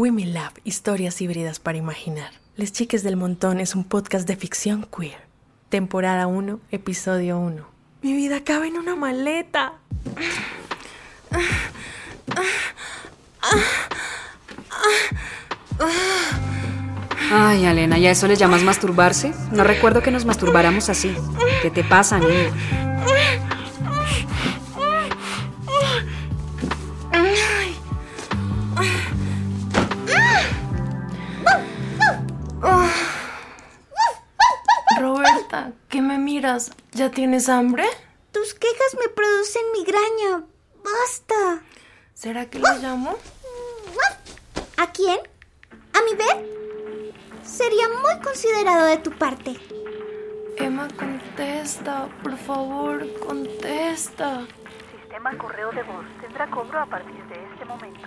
Women Lab, historias híbridas para imaginar. Les Chiques del Montón es un podcast de ficción queer. Temporada 1, episodio 1. Mi vida cabe en una maleta. Ay, Elena, ¿y a eso le llamas masturbarse? No recuerdo que nos masturbáramos así. ¿Qué te pasa, niña? Roberta, ¿qué me miras? ¿Ya tienes hambre? Tus quejas me producen migraña. Basta. ¿Será que lo llamo? ¿A quién? ¿A mi bebé? Sería muy considerado de tu parte. Emma, contesta. Por favor, contesta. Sistema correo de voz tendrá cobro a partir de este momento.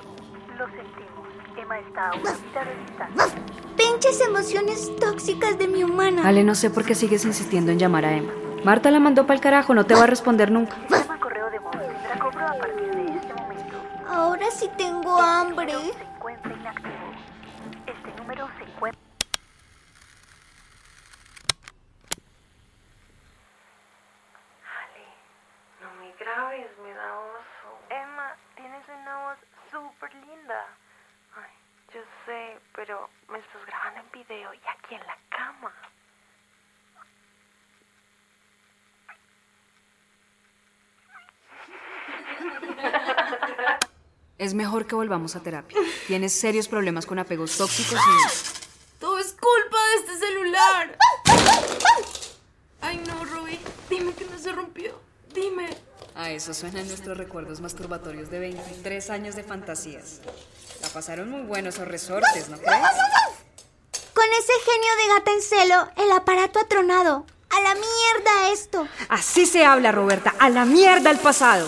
Lo sentimos. Emma está a una mitad de distancia. Pinches emociones tóxicas de mi humana. Ale, no sé por qué sigues insistiendo en llamar a Emma. Marta la mandó para el carajo, no te va a responder nunca. Sistema correo de cobro a partir de este momento. Ahora sí tengo hambre. Se encuentra inactivo. Este número se encuentra. Ale, no me grabes, me da oso. Emma, tienes una voz súper linda. Sé, pero me estás grabando en video y aquí en la cama. Es mejor que volvamos a terapia. Tienes serios problemas con apegos tóxicos y... Todo es culpa de este celular. Ay, no, Ruby. Dime que no se rompió. Dime. A eso suenan nuestros recuerdos masturbatorios de 23 años de fantasías. Pasaron muy buenos esos resortes, ¿no crees? Con ese genio de gata en celo, el aparato ha tronado. A la mierda esto. Así se habla, Roberta. A la mierda el pasado.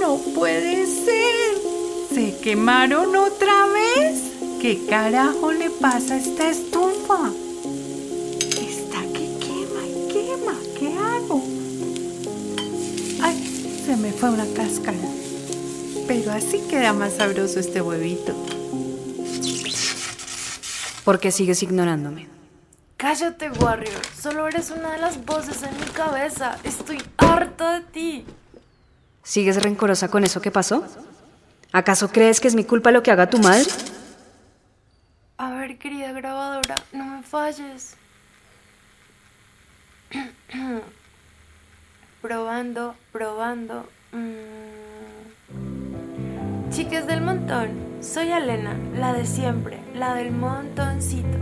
No puede ser. ¿Se quemaron otra vez? ¿Qué carajo le pasa a esta estufa? Fue una cáscara. Pero así queda más sabroso este huevito. ¿Por qué sigues ignorándome? Cállate, Warrior. Solo eres una de las voces en mi cabeza. Estoy harta de ti. ¿Sigues rencorosa con eso que pasó? ¿Acaso crees que es mi culpa lo que haga tu madre? A ver, querida grabadora, no me falles. probando, probando. Mm. Chicas del montón, soy Elena, la de siempre, la del montoncito.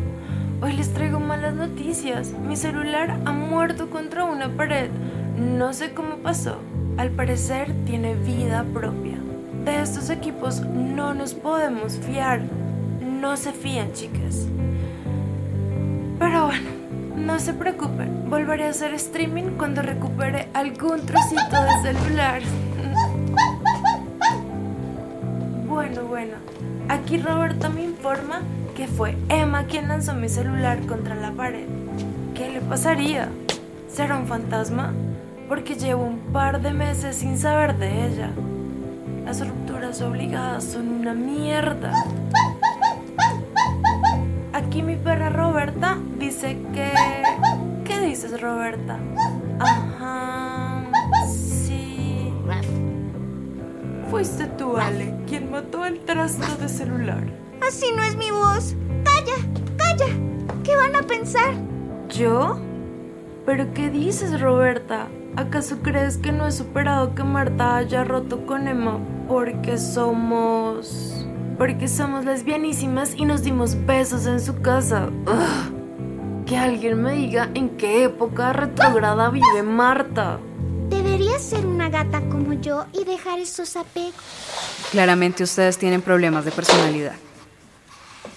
Hoy les traigo malas noticias. Mi celular ha muerto contra una pared. No sé cómo pasó. Al parecer tiene vida propia. De estos equipos no nos podemos fiar. No se fían, chicas. Pero bueno, no se preocupen. Volveré a hacer streaming cuando recupere algún trocito de celular. Bueno, bueno. Aquí Roberta me informa que fue Emma quien lanzó mi celular contra la pared. ¿Qué le pasaría? ¿Será un fantasma? Porque llevo un par de meses sin saber de ella. Las rupturas obligadas son una mierda. Aquí mi perra Roberta dice que... ¿Qué dices, Roberta? Ajá. Fuiste tú, Ale, quien mató el trasto de celular. Así no es mi voz. Calla, calla. ¿Qué van a pensar? ¿Yo? ¿Pero qué dices, Roberta? ¿Acaso crees que no he superado que Marta haya roto con Emma porque somos... porque somos lesbianísimas y nos dimos besos en su casa? Ugh. Que alguien me diga en qué época retrograda vive Marta. Deberías ser una gata como yo y dejar esos apegos. Claramente ustedes tienen problemas de personalidad.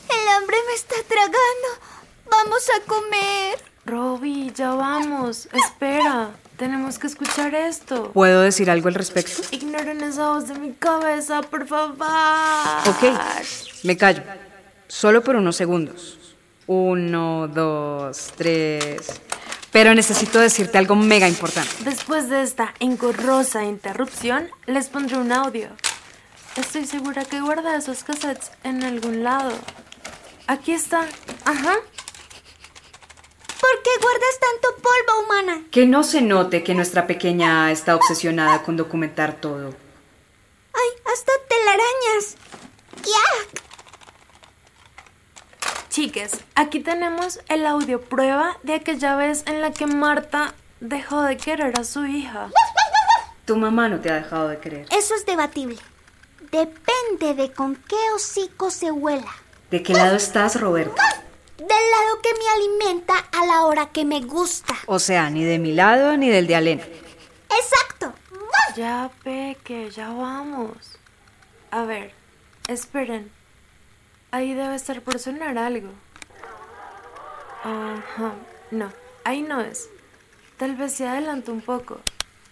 El hambre me está tragando. Vamos a comer. Robbie, ya vamos. Espera. Tenemos que escuchar esto. ¿Puedo decir algo al respecto? Ignoren esa voz de mi cabeza, por favor. Ok, me callo. Solo por unos segundos. Uno, dos, tres. Pero necesito decirte algo mega importante. Después de esta engorrosa interrupción, les pondré un audio. Estoy segura que guarda esos cassettes en algún lado. Aquí está. Ajá. ¿Por qué guardas tanto polvo, humana? Que no se note que nuestra pequeña está obsesionada con documentar todo. ¡Ay, hasta telarañas! ¡Yak! Chiques, aquí tenemos el audio prueba de aquella vez en la que Marta dejó de querer a su hija. Tu mamá no te ha dejado de creer. Eso es debatible. Depende de con qué hocico se huela. ¿De qué lado estás, Roberta? Del lado que me alimenta a la hora que me gusta. O sea, ni de mi lado ni del de Alena. ¡Exacto! Ya, Peque, ya vamos. A ver, esperen. Ahí debe estar por sonar algo. Ajá, no, ahí no es. Tal vez se adelante un poco.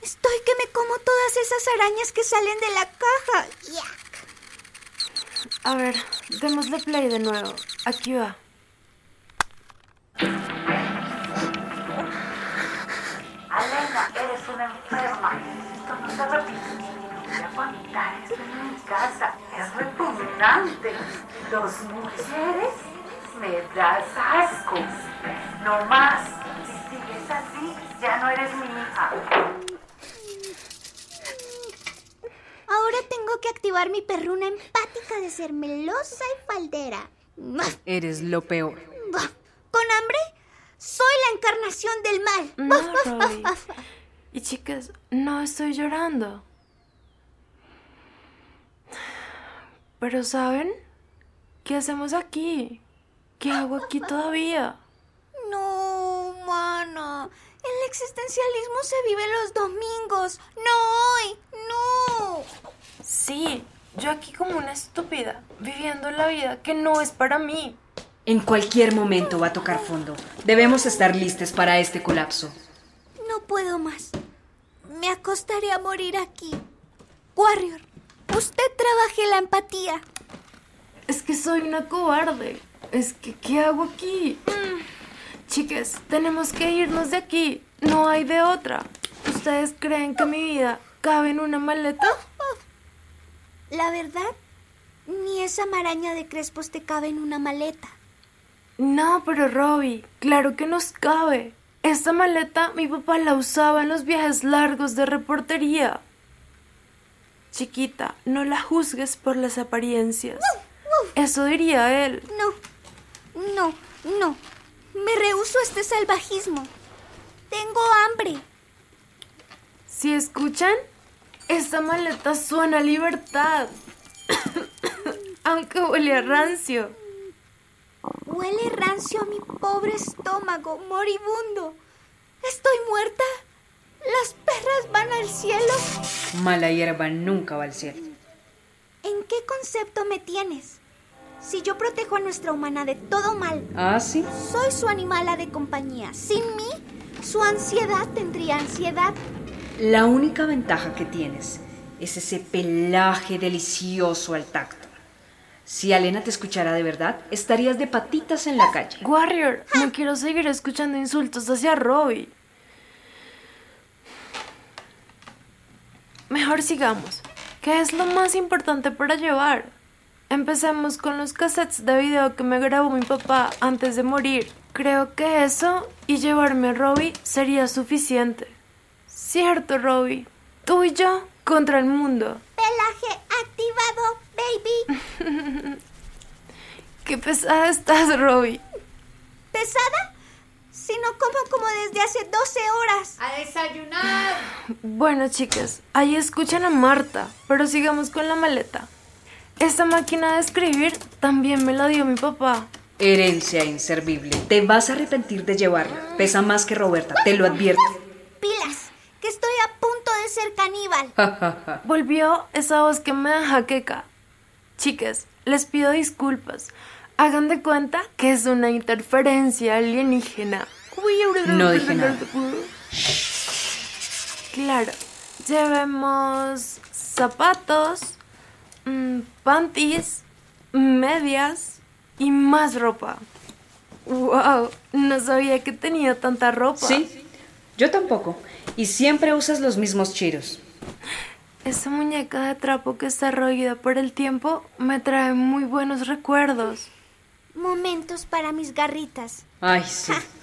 Estoy que me como todas esas arañas que salen de la caja. ¡Yak! A ver, démosle play de nuevo. Aquí va. Alena, eres una enferma. Esto no se repite. Voy a contar esto en mi casa. Es repugnante. Dos mujeres me das asco. No más. Si sigues así, ya no eres mi hija. Ahora tengo que activar mi perruna empática de ser melosa y faldera. Eres lo peor. ¿Con hambre? Soy la encarnación del mal. No. Y chicas, no estoy llorando. Pero ¿saben? ¿Qué hacemos aquí? ¿Qué hago aquí todavía? No, humana. El existencialismo se vive los domingos, no hoy, no. Sí, yo aquí como una estúpida, viviendo la vida que no es para mí. En cualquier momento va a tocar fondo. Debemos estar listos para este colapso. No puedo más. Me acostaría a morir aquí. Warrior, usted trabaje la empatía. Es que soy una cobarde. Es que, ¿qué hago aquí? Mm. Chicas, tenemos que irnos de aquí. No hay de otra. ¿Ustedes creen que mi vida cabe en una maleta? La verdad, ni esa maraña de crespos te cabe en una maleta. No, pero Robbie, claro que nos cabe. Esta maleta mi papá la usaba en los viajes largos de reportería. Chiquita, no la juzgues por las apariencias. Eso diría él. No, no, no. Me rehuso a este salvajismo. Tengo hambre. Si escuchan, esta maleta suena a libertad. Aunque huele a rancio. Huele rancio a mi pobre estómago, moribundo. ¿Estoy muerta? ¿Las perras van al cielo? Mala hierba nunca va al cielo. ¿En qué concepto me tienes? Si yo protejo a nuestra humana de todo mal, ¿Ah, sí? soy su animala de compañía. Sin mí, su ansiedad tendría ansiedad. La única ventaja que tienes es ese pelaje delicioso al tacto. Si Alena te escuchara de verdad, estarías de patitas en la calle. Warrior, no quiero seguir escuchando insultos hacia Robbie. Mejor sigamos. ¿Qué es lo más importante para llevar? Empecemos con los cassettes de video que me grabó mi papá antes de morir. Creo que eso y llevarme a Robbie sería suficiente. Cierto, Robbie. Tú y yo contra el mundo. Pelaje activado, baby. Qué pesada estás, Robbie. ¿Pesada? Si no como como desde hace 12 horas. ¡A desayunar! Bueno, chicas, ahí escuchan a Marta, pero sigamos con la maleta. Esta máquina de escribir también me la dio mi papá. Herencia inservible. Te vas a arrepentir de llevarla. Pesa más que Roberta, te lo advierto. Pilas, que estoy a punto de ser caníbal. Volvió esa voz que me da jaqueca. Chicas, les pido disculpas. Hagan de cuenta que es una interferencia alienígena. No dije nada. Claro, llevemos zapatos, mm, panties, medias y más ropa. Wow, no sabía que tenía tanta ropa. Sí, yo tampoco. Y siempre usas los mismos chiros. Esa muñeca de trapo que está roída por el tiempo me trae muy buenos recuerdos. Momentos para mis garritas. Ay, sí.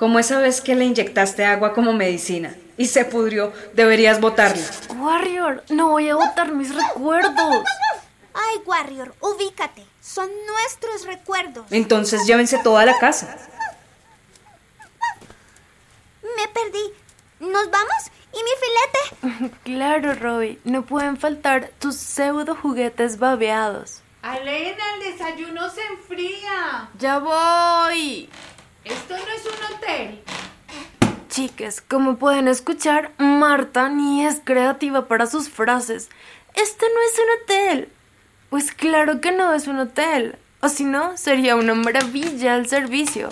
Como esa vez que le inyectaste agua como medicina y se pudrió, deberías botarla. Warrior, no voy a botar mis recuerdos. Ay, Warrior, ubícate. Son nuestros recuerdos. Entonces llévense toda la casa. Me perdí. ¿Nos vamos? ¿Y mi filete? Claro, Robbie, no pueden faltar tus pseudo juguetes babeados. Alena, el desayuno se enfría. ¡Ya voy! Esto no es un hotel. Chicas, como pueden escuchar, Marta ni es creativa para sus frases. Este no es un hotel. Pues claro que no es un hotel. O si no, sería una maravilla el servicio.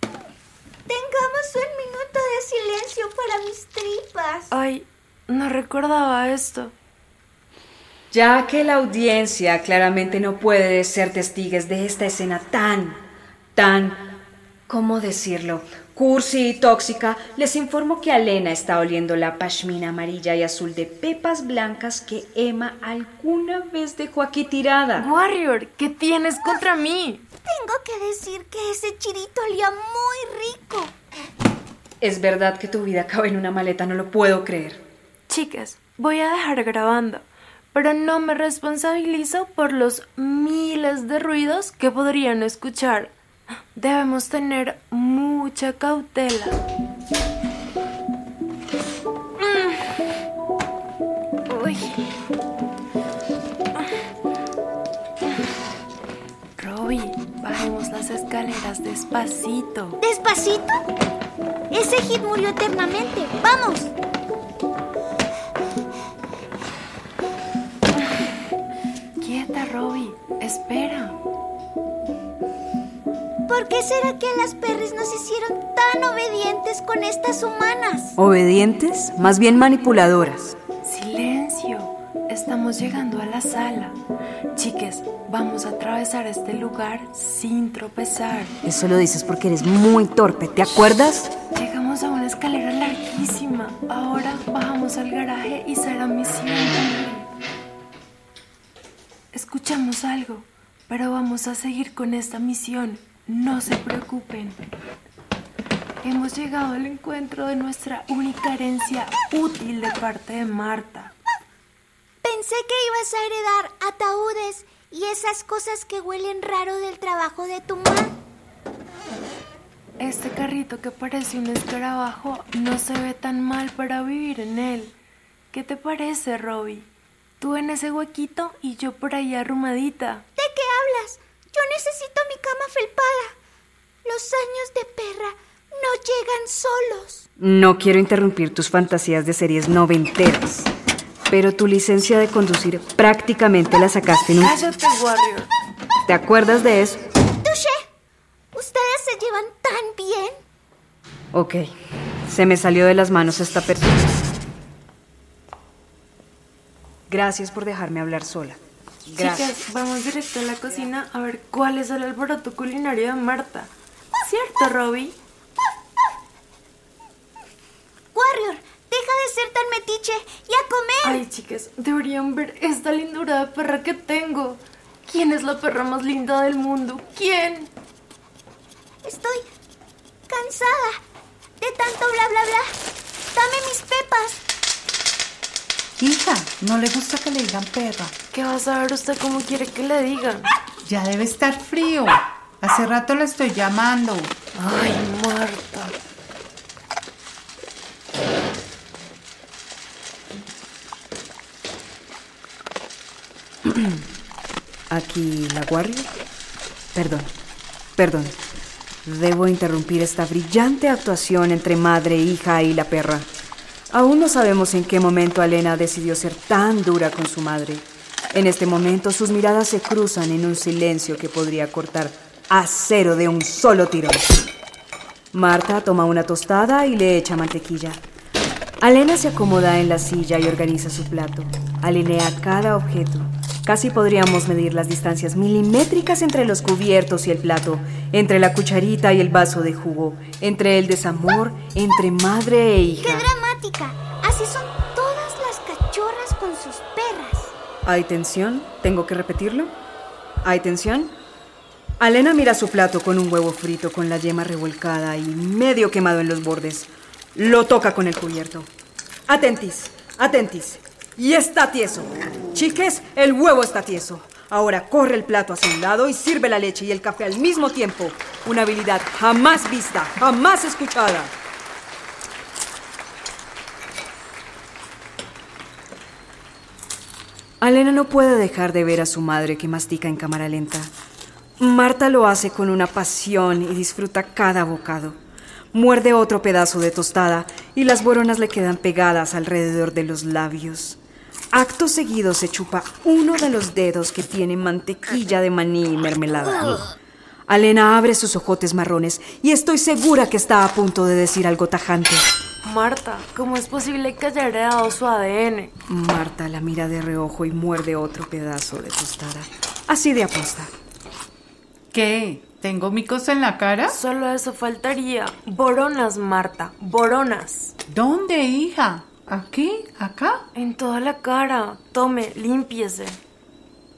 Tengamos un minuto de silencio para mis tripas. Ay, no recordaba esto. Ya que la audiencia claramente no puede ser testigues de esta escena tan, tan, ¿cómo decirlo? Cursi y tóxica, les informo que Alena está oliendo la pashmina amarilla y azul de pepas blancas que Emma alguna vez dejó aquí tirada. Warrior, ¿qué tienes contra mí? Tengo que decir que ese chirito olía muy rico. Es verdad que tu vida cabe en una maleta, no lo puedo creer. Chicas, voy a dejar grabando, pero no me responsabilizo por los miles de ruidos que podrían escuchar. Debemos tener mucha cautela. Mm. Uy. Robbie, bajemos las escaleras despacito. ¿Despacito? Ese hit murió eternamente. ¡Vamos! Quieta, Robbie. Espera. ¿Por qué será que las perris nos hicieron tan obedientes con estas humanas? ¿Obedientes? Más bien manipuladoras. Silencio. Estamos llegando a la sala. Chiques, vamos a atravesar este lugar sin tropezar. Eso lo dices porque eres muy torpe, ¿te acuerdas? Llegamos a una escalera larguísima. Ahora bajamos al garaje y será misión. Escuchamos algo, pero vamos a seguir con esta misión. No se preocupen. Hemos llegado al encuentro de nuestra única herencia útil de parte de Marta. Pensé que ibas a heredar ataúdes y esas cosas que huelen raro del trabajo de tu mamá. Este carrito que parece un escarabajo no se ve tan mal para vivir en él. ¿Qué te parece, Robbie? Tú en ese huequito y yo por ahí arrumadita. ¿De qué hablas? Yo necesito mi cama felpada. Los años de perra no llegan solos. No quiero interrumpir tus fantasías de series noventeras, pero tu licencia de conducir prácticamente la sacaste en un... Cállate, Warrior. ¿Te acuerdas de eso? Touché. Ustedes se llevan tan bien. Ok, se me salió de las manos esta persona. Gracias por dejarme hablar sola. Gracias. Chicas, vamos directo a la cocina a ver cuál es el alboroto culinario de Marta. ¿Cierto, Robbie? Warrior, deja de ser tan metiche y a comer. Ay, chicas, deberían ver esta lindura de perra que tengo. ¿Quién es la perra más linda del mundo? ¿Quién? Estoy cansada de tanto bla bla bla. Dame mis pepas. Hija, no le gusta que le digan perra. ¿Qué va a saber usted cómo quiere que le digan? Ya debe estar frío. Hace rato la estoy llamando. Ay, Marta. Aquí la guardia. Perdón, perdón. Debo interrumpir esta brillante actuación entre madre, hija y la perra. Aún no sabemos en qué momento Alena decidió ser tan dura con su madre. En este momento sus miradas se cruzan en un silencio que podría cortar a cero de un solo tirón. Marta toma una tostada y le echa mantequilla. Alena se acomoda en la silla y organiza su plato. Alinea cada objeto, Casi podríamos medir las distancias milimétricas entre los cubiertos y el plato, entre la cucharita y el vaso de jugo, entre el desamor, entre madre e hija. ¡Qué dramática! Así son ¿Hay tensión? ¿Tengo que repetirlo? ¿Hay tensión? Alena mira su plato con un huevo frito con la yema revolcada y medio quemado en los bordes. Lo toca con el cubierto. Atentis, atentis. Y está tieso. Chiques, el huevo está tieso. Ahora corre el plato hacia un lado y sirve la leche y el café al mismo tiempo. Una habilidad jamás vista, jamás escuchada. Alena no puede dejar de ver a su madre que mastica en cámara lenta. Marta lo hace con una pasión y disfruta cada bocado. Muerde otro pedazo de tostada y las boronas le quedan pegadas alrededor de los labios. Acto seguido se chupa uno de los dedos que tiene mantequilla de maní y mermelada. Alena abre sus ojotes marrones y estoy segura que está a punto de decir algo tajante. Marta, ¿cómo es posible que haya heredado su ADN? Marta la mira de reojo y muerde otro pedazo de tostada. Así de aposta. ¿Qué? ¿Tengo micos en la cara? Solo eso faltaría. Boronas, Marta, boronas. ¿Dónde, hija? ¿Aquí? ¿Acá? En toda la cara. Tome, límpiese.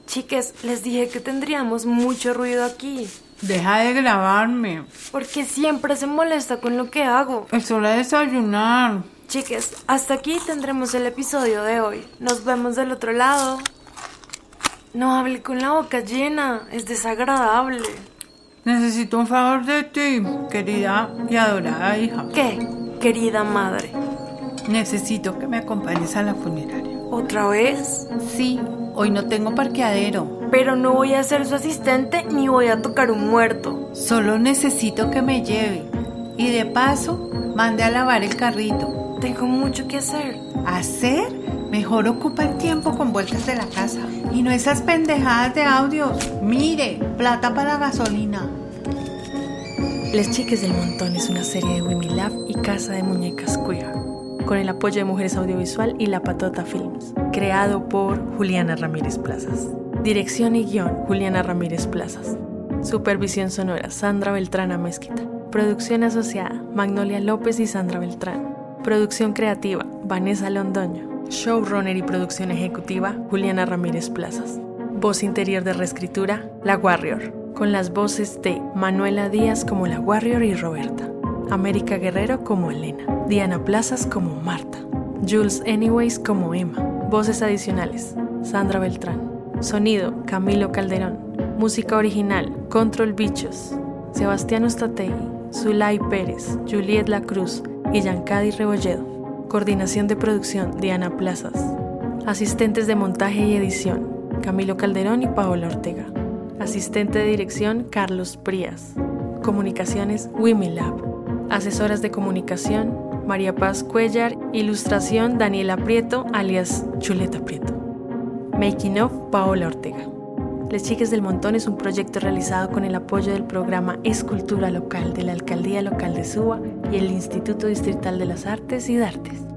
Chiques, les dije que tendríamos mucho ruido aquí. Deja de grabarme. Porque siempre se molesta con lo que hago. Es hora de desayunar. Chiques, hasta aquí tendremos el episodio de hoy. Nos vemos del otro lado. No hable con la boca llena. Es desagradable. Necesito un favor de ti, querida y adorada hija. ¿Qué, querida madre? Necesito que me acompañes a la funeraria. ¿Otra vez? Sí, hoy no tengo parqueadero. Pero no voy a ser su asistente ni voy a tocar un muerto. Solo necesito que me lleve. Y de paso, mande a lavar el carrito. Tengo mucho que hacer. ¿Hacer? Mejor ocupa el tiempo con vueltas de la casa. Y no esas pendejadas de audios. Mire, plata para gasolina. Les Chiques del Montón es una serie de Wimi Lab y Casa de Muñecas Queer, con el apoyo de Mujeres Audiovisual y La Patota Films, creado por Juliana Ramírez Plazas. Dirección y guion, Juliana Ramírez Plazas. Supervisión sonora, Sandra Beltrán Amezquita. Producción asociada, Magnolia López y Sandra Beltrán. Producción creativa, Vanessa Londoño. Showrunner y producción ejecutiva, Juliana Ramírez Plazas. Voz interior de reescritura, La Warrior, con las voces de Manuela Díaz como La Warrior y Roberta, América Guerrero como Elena, Diana Plazas como Marta, Jules Anyways como Emma. Voces adicionales, Sandra Beltrán. Sonido, Camilo Calderón. Música original, Control Bichos. Sebastián Ostategui, Zulay Pérez, Juliet La Cruz y Yancadi Rebolledo. Coordinación de producción, Diana Plazas. Asistentes de montaje y edición, Camilo Calderón y Paola Ortega. Asistente de dirección, Carlos Prías. Comunicaciones, Wimilab. Asesoras de comunicación, María Paz Cuellar. Ilustración, Daniela Prieto, alias Chuleta Prieto. Making of, Paola Ortega. Les Chiques del Montón es un proyecto realizado con el apoyo del programa Escultura Local de la Alcaldía Local de Suba y el Instituto Distrital de las Artes y Dartes.